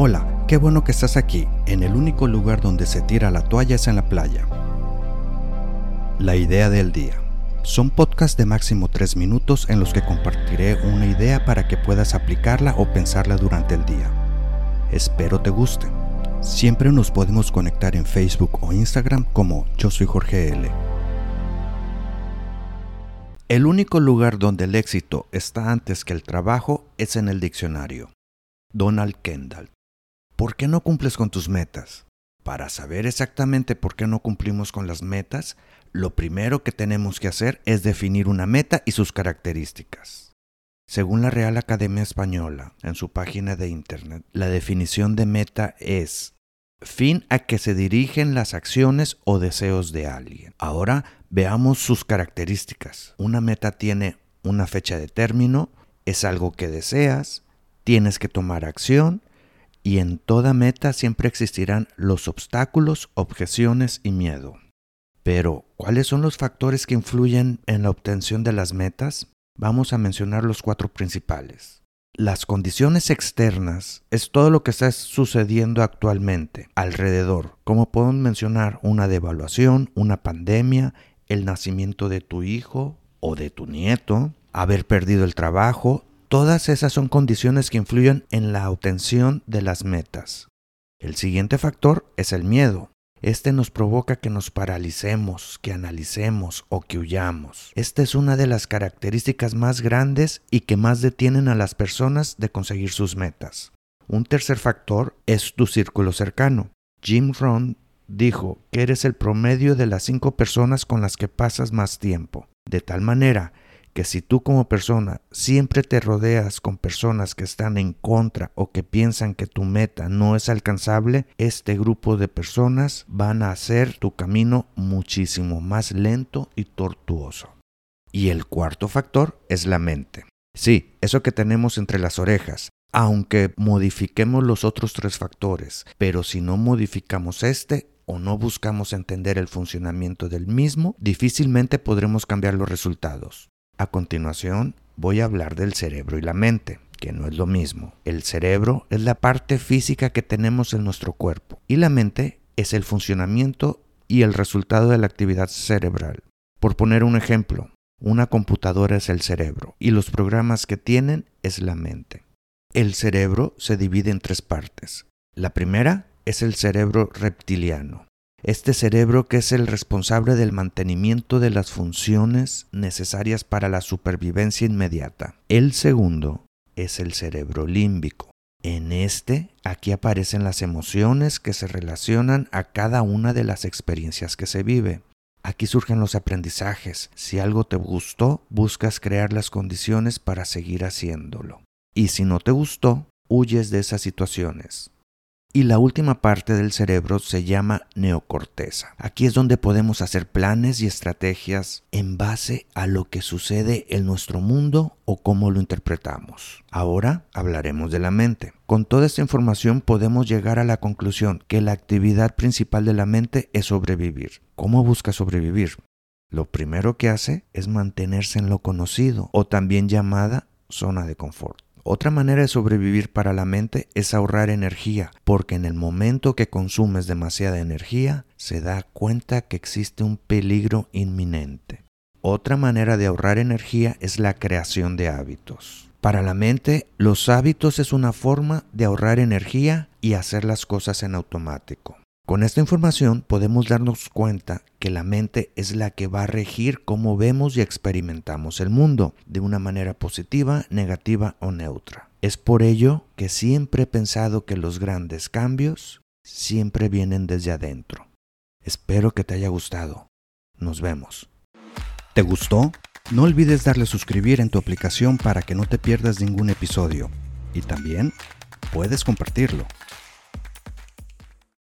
Hola, qué bueno que estás aquí. En el único lugar donde se tira la toalla es en la playa. La idea del día. Son podcasts de máximo 3 minutos en los que compartiré una idea para que puedas aplicarla o pensarla durante el día. Espero te guste. Siempre nos podemos conectar en Facebook o Instagram como Yo soy Jorge L. El único lugar donde el éxito está antes que el trabajo es en el diccionario. Donald Kendall. ¿Por qué no cumples con tus metas? Para saber exactamente por qué no cumplimos con las metas, lo primero que tenemos que hacer es definir una meta y sus características. Según la Real Academia Española, en su página de Internet, la definición de meta es fin a que se dirigen las acciones o deseos de alguien. Ahora veamos sus características. Una meta tiene una fecha de término, es algo que deseas, tienes que tomar acción y en toda meta siempre existirán los obstáculos, objeciones y miedo. Pero, ¿cuáles son los factores que influyen en la obtención de las metas? Vamos a mencionar los cuatro principales. Las condiciones externas es todo lo que está sucediendo actualmente alrededor, como podemos mencionar una devaluación, una pandemia, el nacimiento de tu hijo o de tu nieto, haber perdido el trabajo, Todas esas son condiciones que influyen en la obtención de las metas. El siguiente factor es el miedo. Este nos provoca que nos paralicemos, que analicemos o que huyamos. Esta es una de las características más grandes y que más detienen a las personas de conseguir sus metas. Un tercer factor es tu círculo cercano. Jim Rohn dijo que eres el promedio de las cinco personas con las que pasas más tiempo, de tal manera que si tú como persona siempre te rodeas con personas que están en contra o que piensan que tu meta no es alcanzable, este grupo de personas van a hacer tu camino muchísimo más lento y tortuoso. Y el cuarto factor es la mente. Sí, eso que tenemos entre las orejas, aunque modifiquemos los otros tres factores, pero si no modificamos este, o no buscamos entender el funcionamiento del mismo, difícilmente podremos cambiar los resultados. A continuación, voy a hablar del cerebro y la mente, que no es lo mismo. El cerebro es la parte física que tenemos en nuestro cuerpo y la mente es el funcionamiento y el resultado de la actividad cerebral. Por poner un ejemplo, una computadora es el cerebro y los programas que tienen es la mente. El cerebro se divide en tres partes. La primera es el cerebro reptiliano, este cerebro que es el responsable del mantenimiento de las funciones necesarias para la supervivencia inmediata. El segundo es el cerebro límbico. En este, aquí aparecen las emociones que se relacionan a cada una de las experiencias que se vive. Aquí surgen los aprendizajes. Si algo te gustó, buscas crear las condiciones para seguir haciéndolo. Y si no te gustó, huyes de esas situaciones. Y la última parte del cerebro se llama neocorteza. Aquí es donde podemos hacer planes y estrategias en base a lo que sucede en nuestro mundo o cómo lo interpretamos. Ahora hablaremos de la mente. Con toda esta información podemos llegar a la conclusión que la actividad principal de la mente es sobrevivir. ¿Cómo busca sobrevivir? Lo primero que hace es mantenerse en lo conocido o también llamada zona de confort. Otra manera de sobrevivir para la mente es ahorrar energía, porque en el momento que consumes demasiada energía, se da cuenta que existe un peligro inminente. Otra manera de ahorrar energía es la creación de hábitos. Para la mente, los hábitos es una forma de ahorrar energía y hacer las cosas en automático. Con esta información podemos darnos cuenta que la mente es la que va a regir cómo vemos y experimentamos el mundo, de una manera positiva, negativa o neutra. Es por ello que siempre he pensado que los grandes cambios siempre vienen desde adentro. Espero que te haya gustado. Nos vemos. ¿Te gustó? No olvides darle suscribir en tu aplicación para que no te pierdas ningún episodio. Y también puedes compartirlo.